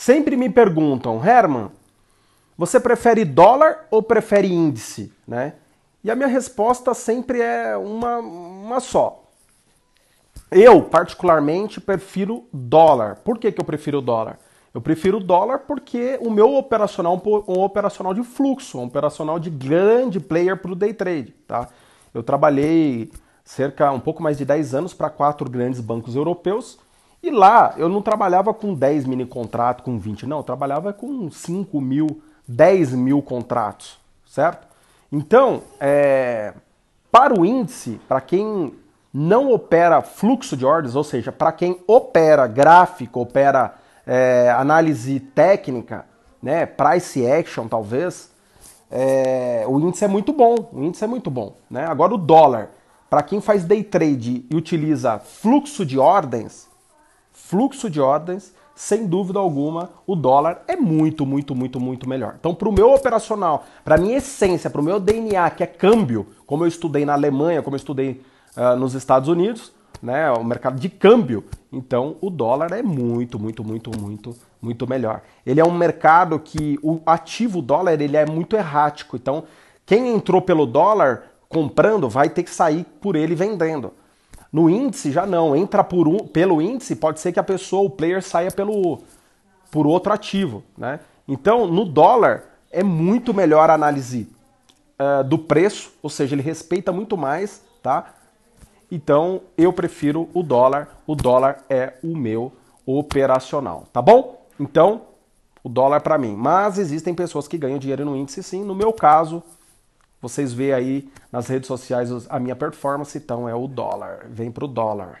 Sempre me perguntam, Herman, você prefere dólar ou prefere índice? Né? E a minha resposta sempre é uma, uma só. Eu, particularmente, prefiro dólar. Por que, que eu prefiro dólar? Eu prefiro dólar porque o meu operacional é um operacional de fluxo, um operacional de grande player para o day trade. Tá? Eu trabalhei cerca um pouco mais de 10 anos para quatro grandes bancos europeus e lá eu não trabalhava com 10 mini contratos, com 20, não, eu trabalhava com 5 mil, 10 mil contratos, certo? Então, é, para o índice, para quem não opera fluxo de ordens, ou seja, para quem opera gráfico, opera é, análise técnica, né, price action talvez, é, o índice é muito bom. O índice é muito bom. Né? Agora o dólar, para quem faz day trade e utiliza fluxo de ordens, fluxo de ordens, sem dúvida alguma, o dólar é muito, muito, muito, muito melhor. Então, para o meu operacional, para a minha essência, para o meu DNA, que é câmbio, como eu estudei na Alemanha, como eu estudei uh, nos Estados Unidos, né, o mercado de câmbio, então o dólar é muito, muito, muito, muito, muito melhor. Ele é um mercado que o ativo dólar ele é muito errático. Então, quem entrou pelo dólar comprando vai ter que sair por ele vendendo. No índice já não, entra por um, pelo índice, pode ser que a pessoa, o player, saia pelo por outro ativo, né? Então, no dólar é muito melhor a análise uh, do preço, ou seja, ele respeita muito mais, tá? Então, eu prefiro o dólar. O dólar é o meu operacional, tá bom? Então, o dólar para mim. Mas existem pessoas que ganham dinheiro no índice sim. No meu caso, vocês veem aí nas redes sociais a minha performance, então é o dólar. Vem pro dólar.